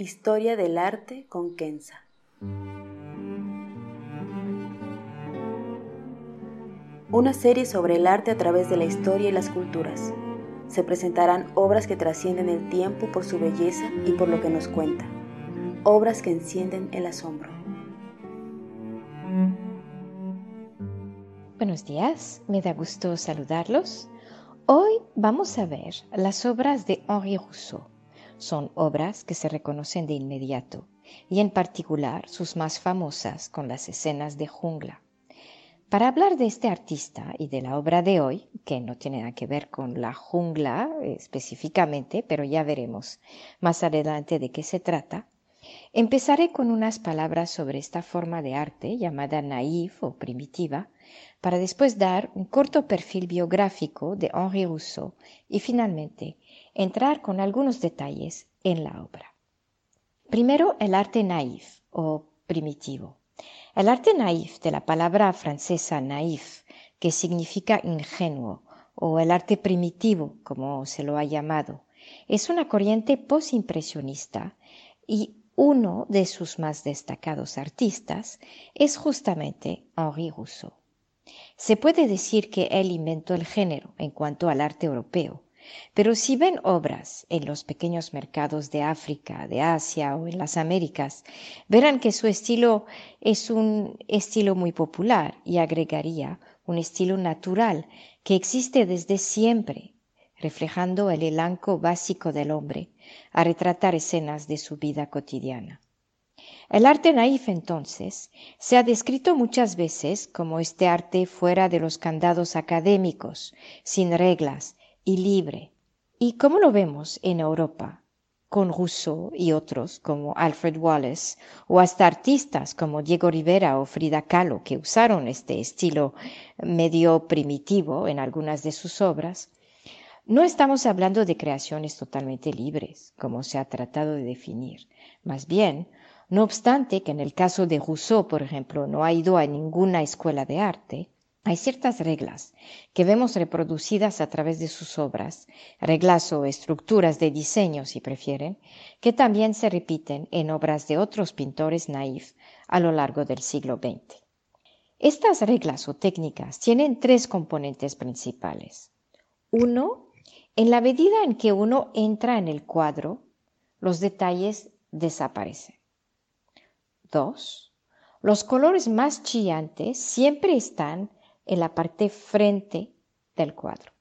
Historia del arte con Kenza. Una serie sobre el arte a través de la historia y las culturas. Se presentarán obras que trascienden el tiempo por su belleza y por lo que nos cuenta. Obras que encienden el asombro. Buenos días, me da gusto saludarlos. Hoy vamos a ver las obras de Henri Rousseau. Son obras que se reconocen de inmediato, y en particular sus más famosas con las escenas de jungla. Para hablar de este artista y de la obra de hoy, que no tiene nada que ver con la jungla específicamente, pero ya veremos más adelante de qué se trata, empezaré con unas palabras sobre esta forma de arte llamada naïf o primitiva, para después dar un corto perfil biográfico de Henri Rousseau y finalmente entrar con algunos detalles en la obra. Primero, el arte naïf o primitivo. El arte naif de la palabra francesa naif, que significa ingenuo, o el arte primitivo, como se lo ha llamado, es una corriente posimpresionista y uno de sus más destacados artistas es justamente Henri Rousseau. Se puede decir que él inventó el género en cuanto al arte europeo, pero si ven obras en los pequeños mercados de África, de Asia o en las Américas, verán que su estilo es un estilo muy popular y agregaría un estilo natural que existe desde siempre, reflejando el elanco básico del hombre, a retratar escenas de su vida cotidiana. El arte naif entonces se ha descrito muchas veces como este arte fuera de los candados académicos, sin reglas, y libre. ¿Y cómo lo vemos en Europa? Con Rousseau y otros como Alfred Wallace, o hasta artistas como Diego Rivera o Frida Kahlo, que usaron este estilo medio primitivo en algunas de sus obras, no estamos hablando de creaciones totalmente libres, como se ha tratado de definir. Más bien, no obstante que en el caso de Rousseau, por ejemplo, no ha ido a ninguna escuela de arte, hay ciertas reglas que vemos reproducidas a través de sus obras, reglas o estructuras de diseño, si prefieren, que también se repiten en obras de otros pintores naif a lo largo del siglo XX. Estas reglas o técnicas tienen tres componentes principales. Uno, en la medida en que uno entra en el cuadro, los detalles desaparecen. Dos, los colores más chillantes siempre están en la parte frente del cuadro.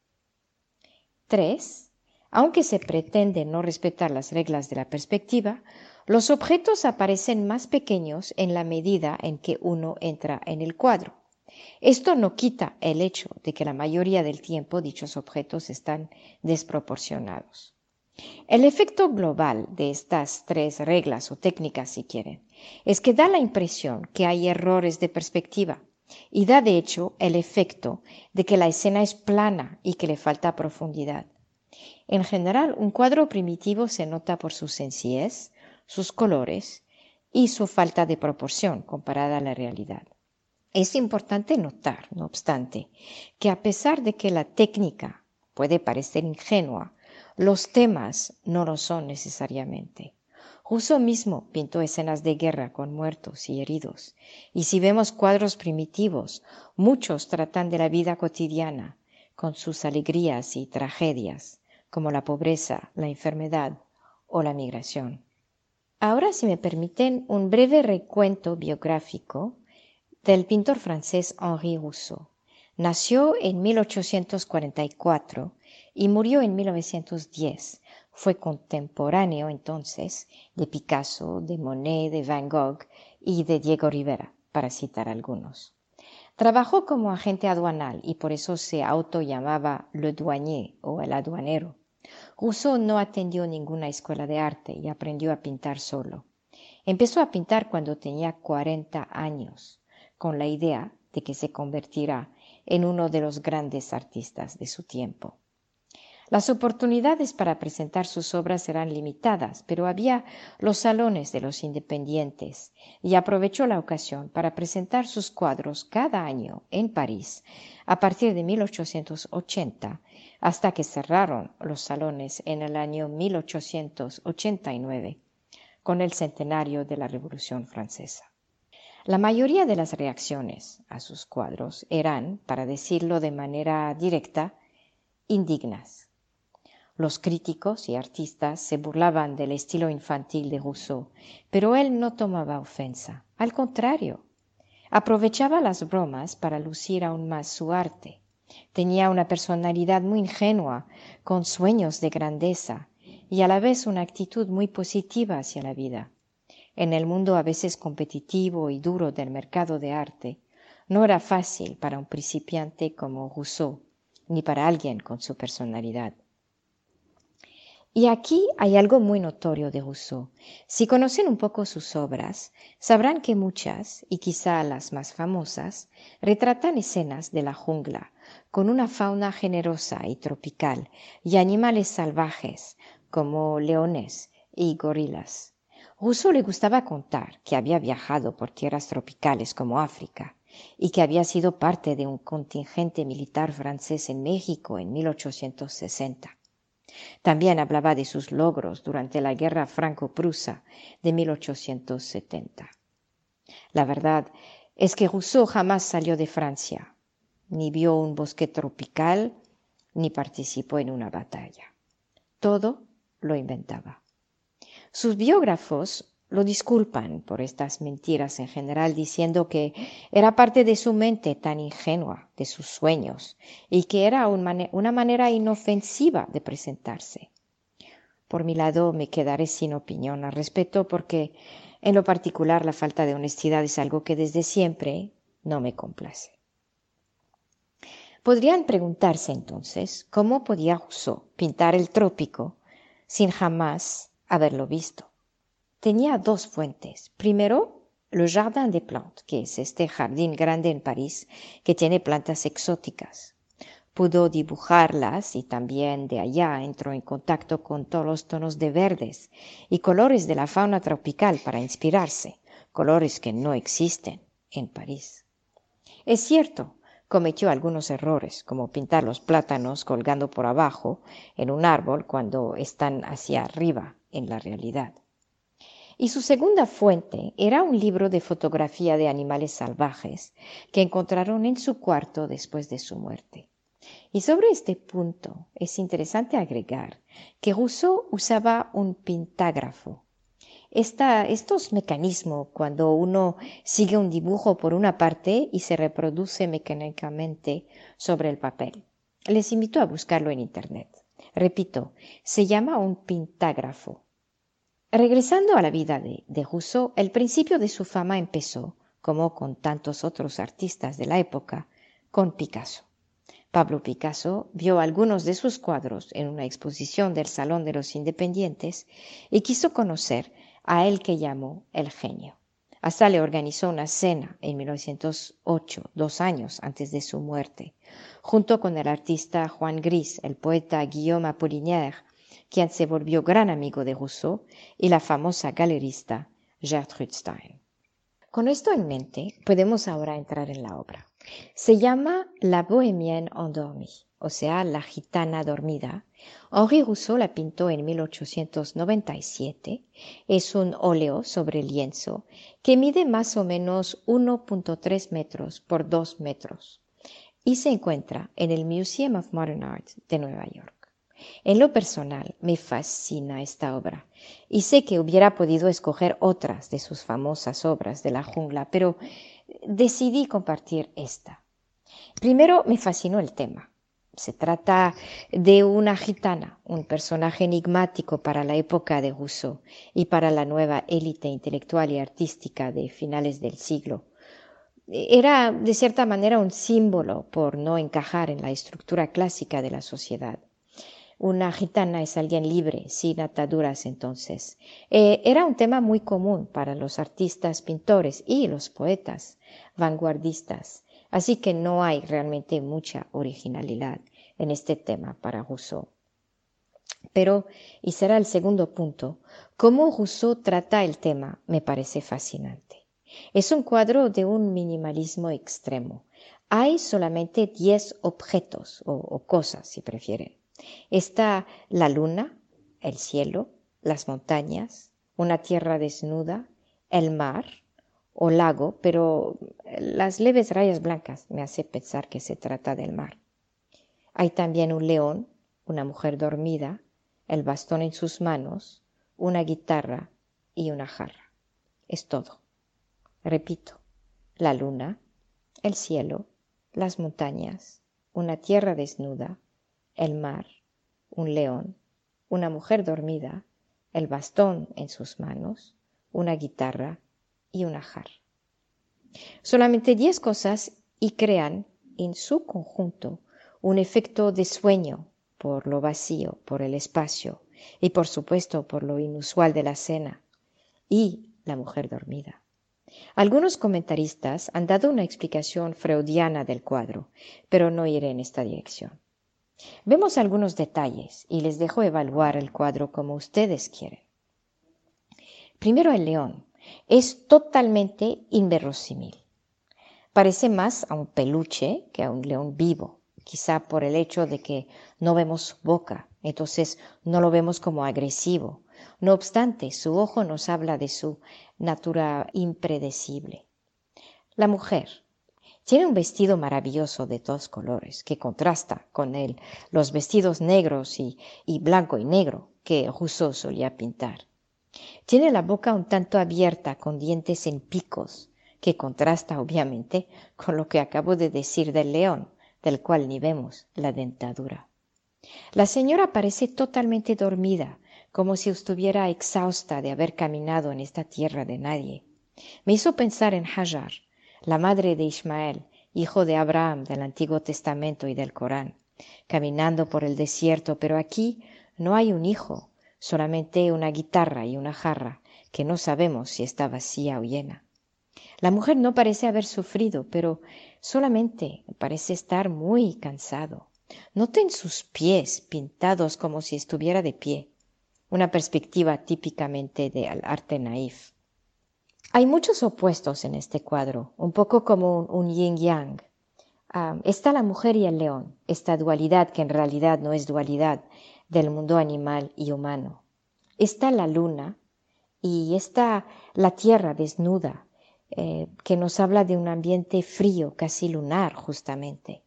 3. Aunque se pretende no respetar las reglas de la perspectiva, los objetos aparecen más pequeños en la medida en que uno entra en el cuadro. Esto no quita el hecho de que la mayoría del tiempo dichos objetos están desproporcionados. El efecto global de estas tres reglas o técnicas, si quieren, es que da la impresión que hay errores de perspectiva, y da de hecho el efecto de que la escena es plana y que le falta profundidad. En general, un cuadro primitivo se nota por su sencillez, sus colores y su falta de proporción comparada a la realidad. Es importante notar, no obstante, que a pesar de que la técnica puede parecer ingenua, los temas no lo son necesariamente. Rousseau mismo pintó escenas de guerra con muertos y heridos, y si vemos cuadros primitivos, muchos tratan de la vida cotidiana, con sus alegrías y tragedias, como la pobreza, la enfermedad o la migración. Ahora, si me permiten, un breve recuento biográfico del pintor francés Henri Rousseau. Nació en 1844 y murió en 1910. Fue contemporáneo entonces de Picasso, de Monet, de Van Gogh y de Diego Rivera, para citar algunos. Trabajó como agente aduanal y por eso se auto llamaba le douanier o el aduanero. Rousseau no atendió ninguna escuela de arte y aprendió a pintar solo. Empezó a pintar cuando tenía 40 años, con la idea de que se convertirá en uno de los grandes artistas de su tiempo. Las oportunidades para presentar sus obras eran limitadas, pero había los salones de los independientes y aprovechó la ocasión para presentar sus cuadros cada año en París a partir de 1880 hasta que cerraron los salones en el año 1889 con el centenario de la Revolución Francesa. La mayoría de las reacciones a sus cuadros eran, para decirlo de manera directa, indignas. Los críticos y artistas se burlaban del estilo infantil de Rousseau, pero él no tomaba ofensa. Al contrario, aprovechaba las bromas para lucir aún más su arte. Tenía una personalidad muy ingenua, con sueños de grandeza y a la vez una actitud muy positiva hacia la vida en el mundo a veces competitivo y duro del mercado de arte, no era fácil para un principiante como Rousseau, ni para alguien con su personalidad. Y aquí hay algo muy notorio de Rousseau. Si conocen un poco sus obras, sabrán que muchas, y quizá las más famosas, retratan escenas de la jungla, con una fauna generosa y tropical, y animales salvajes, como leones y gorilas. Rousseau le gustaba contar que había viajado por tierras tropicales como África y que había sido parte de un contingente militar francés en México en 1860. También hablaba de sus logros durante la guerra franco-prusa de 1870. La verdad es que Rousseau jamás salió de Francia, ni vio un bosque tropical, ni participó en una batalla. Todo lo inventaba. Sus biógrafos lo disculpan por estas mentiras en general, diciendo que era parte de su mente tan ingenua, de sus sueños, y que era una manera inofensiva de presentarse. Por mi lado, me quedaré sin opinión al respecto porque, en lo particular, la falta de honestidad es algo que desde siempre no me complace. Podrían preguntarse entonces cómo podía Rousseau pintar el trópico sin jamás haberlo visto. Tenía dos fuentes. Primero, le Jardin des Plantes, que es este jardín grande en París que tiene plantas exóticas. Pudo dibujarlas y también de allá entró en contacto con todos los tonos de verdes y colores de la fauna tropical para inspirarse, colores que no existen en París. Es cierto, cometió algunos errores, como pintar los plátanos colgando por abajo en un árbol cuando están hacia arriba en la realidad. Y su segunda fuente era un libro de fotografía de animales salvajes que encontraron en su cuarto después de su muerte. Y sobre este punto es interesante agregar que Rousseau usaba un pintágrafo. estos mecanismos cuando uno sigue un dibujo por una parte y se reproduce mecánicamente sobre el papel. Les invito a buscarlo en Internet. Repito, se llama un pintágrafo. Regresando a la vida de, de Rousseau, el principio de su fama empezó, como con tantos otros artistas de la época, con Picasso. Pablo Picasso vio algunos de sus cuadros en una exposición del Salón de los Independientes y quiso conocer a él que llamó el genio. Hasta le organizó una cena en 1908, dos años antes de su muerte, junto con el artista Juan Gris, el poeta Guillaume Apollinaire, quien se volvió gran amigo de Rousseau, y la famosa galerista Gertrude Stein. Con esto en mente, podemos ahora entrar en la obra. Se llama La Bohémienne endormie, o sea, la gitana dormida. Henri Rousseau la pintó en 1897. Es un óleo sobre lienzo que mide más o menos 1.3 metros por 2 metros y se encuentra en el Museum of Modern Art de Nueva York. En lo personal, me fascina esta obra y sé que hubiera podido escoger otras de sus famosas obras de la jungla, pero decidí compartir esta. Primero me fascinó el tema. Se trata de una gitana, un personaje enigmático para la época de Rousseau y para la nueva élite intelectual y artística de finales del siglo. Era, de cierta manera, un símbolo por no encajar en la estructura clásica de la sociedad. Una gitana es alguien libre, sin ataduras entonces. Eh, era un tema muy común para los artistas, pintores y los poetas vanguardistas Así que no hay realmente mucha originalidad en este tema para Rousseau. Pero, y será el segundo punto, cómo Rousseau trata el tema me parece fascinante. Es un cuadro de un minimalismo extremo. Hay solamente diez objetos o, o cosas, si prefieren. Está la luna, el cielo, las montañas, una tierra desnuda, el mar, o lago, pero las leves rayas blancas me hacen pensar que se trata del mar. Hay también un león, una mujer dormida, el bastón en sus manos, una guitarra y una jarra. Es todo. Repito, la luna, el cielo, las montañas, una tierra desnuda, el mar, un león, una mujer dormida, el bastón en sus manos, una guitarra y una jarra. Solamente diez cosas y crean en su conjunto un efecto de sueño por lo vacío, por el espacio y por supuesto por lo inusual de la cena y la mujer dormida. Algunos comentaristas han dado una explicación freudiana del cuadro, pero no iré en esta dirección. Vemos algunos detalles y les dejo evaluar el cuadro como ustedes quieren. Primero el león es totalmente inverosímil. Parece más a un peluche que a un león vivo, quizá por el hecho de que no vemos boca, entonces no lo vemos como agresivo. No obstante, su ojo nos habla de su natura impredecible. La mujer tiene un vestido maravilloso de dos colores que contrasta con él los vestidos negros y, blanco y negro que Rousseau solía pintar. Tiene la boca un tanto abierta con dientes en picos, que contrasta obviamente con lo que acabo de decir del león, del cual ni vemos la dentadura. La señora parece totalmente dormida, como si estuviera exhausta de haber caminado en esta tierra de nadie. Me hizo pensar en Hajar, la madre de Ismael, hijo de Abraham del Antiguo Testamento y del Corán, caminando por el desierto, pero aquí no hay un hijo, solamente una guitarra y una jarra, que no sabemos si está vacía o llena. La mujer no parece haber sufrido, pero solamente parece estar muy cansado. Noten sus pies pintados como si estuviera de pie, una perspectiva típicamente de arte naif. Hay muchos opuestos en este cuadro, un poco como un, yin-yang. Ah, está la mujer y el león, esta dualidad que en realidad no es dualidad, del mundo animal y humano. Está la luna y está la tierra desnuda, eh, que nos habla de un ambiente frío, casi lunar justamente.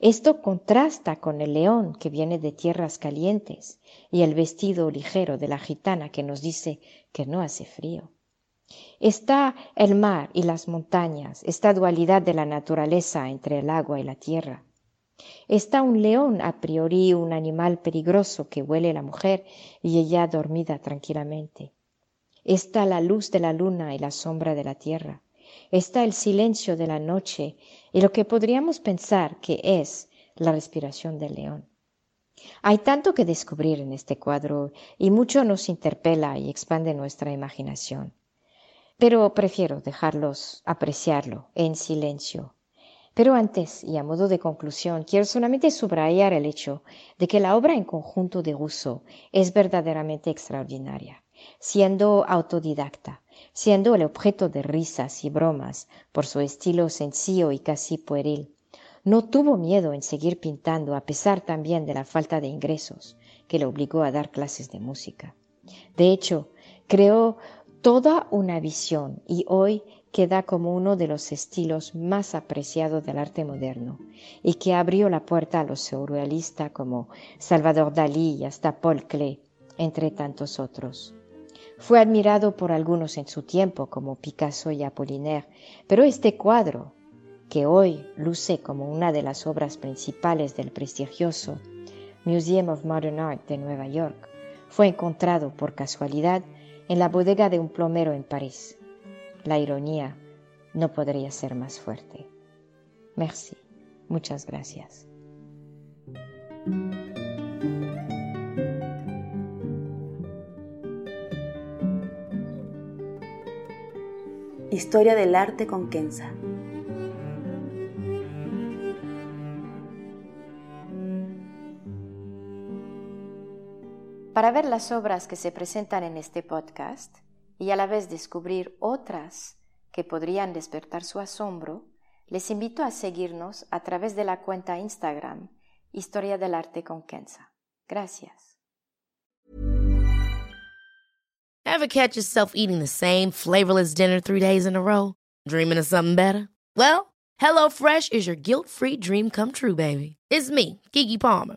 Esto contrasta con el león que viene de tierras calientes y el vestido ligero de la gitana que nos dice que no hace frío. Está el mar y las montañas, esta dualidad de la naturaleza entre el agua y la tierra. Está un león a priori un animal peligroso que huele la mujer y ella dormida tranquilamente. Está la luz de la luna y la sombra de la tierra. Está el silencio de la noche y lo que podríamos pensar que es la respiración del león. Hay tanto que descubrir en este cuadro y mucho nos interpela y expande nuestra imaginación. Pero prefiero dejarlos apreciarlo en silencio pero antes, y a modo de conclusión, quiero solamente subrayar el hecho de que la obra en conjunto de Rousseau es verdaderamente extraordinaria, siendo autodidacta, siendo el objeto de risas y bromas por su estilo sencillo y casi pueril. No tuvo miedo en seguir pintando a pesar también de la falta de ingresos que le obligó a dar clases de música. De hecho, creó toda una visión y hoy queda como uno de los estilos más apreciados del arte moderno y que abrió la puerta a los surrealistas como Salvador Dalí y hasta Paul Klee, entre tantos otros. Fue admirado por algunos en su tiempo, como Picasso y Apollinaire, pero este cuadro, que hoy luce como una de las obras principales del prestigioso Museum of Modern Art de Nueva York, fue encontrado por casualidad en la bodega de un plomero en París. La ironía no podría ser más fuerte. Merci. Muchas gracias. Historia del arte con Kenza. Para ver las obras que se presentan en este podcast y a la vez descubrir otras que podrían despertar su asombro, les invito a seguirnos a través de la cuenta Instagram Historia del Arte con Kenza. Gracias. Ever catch yourself eating the same flavorless dinner three days in a row? Dreaming of something better? Well, HelloFresh is your guilt-free dream come true, baby. It's me, Kiki Palmer.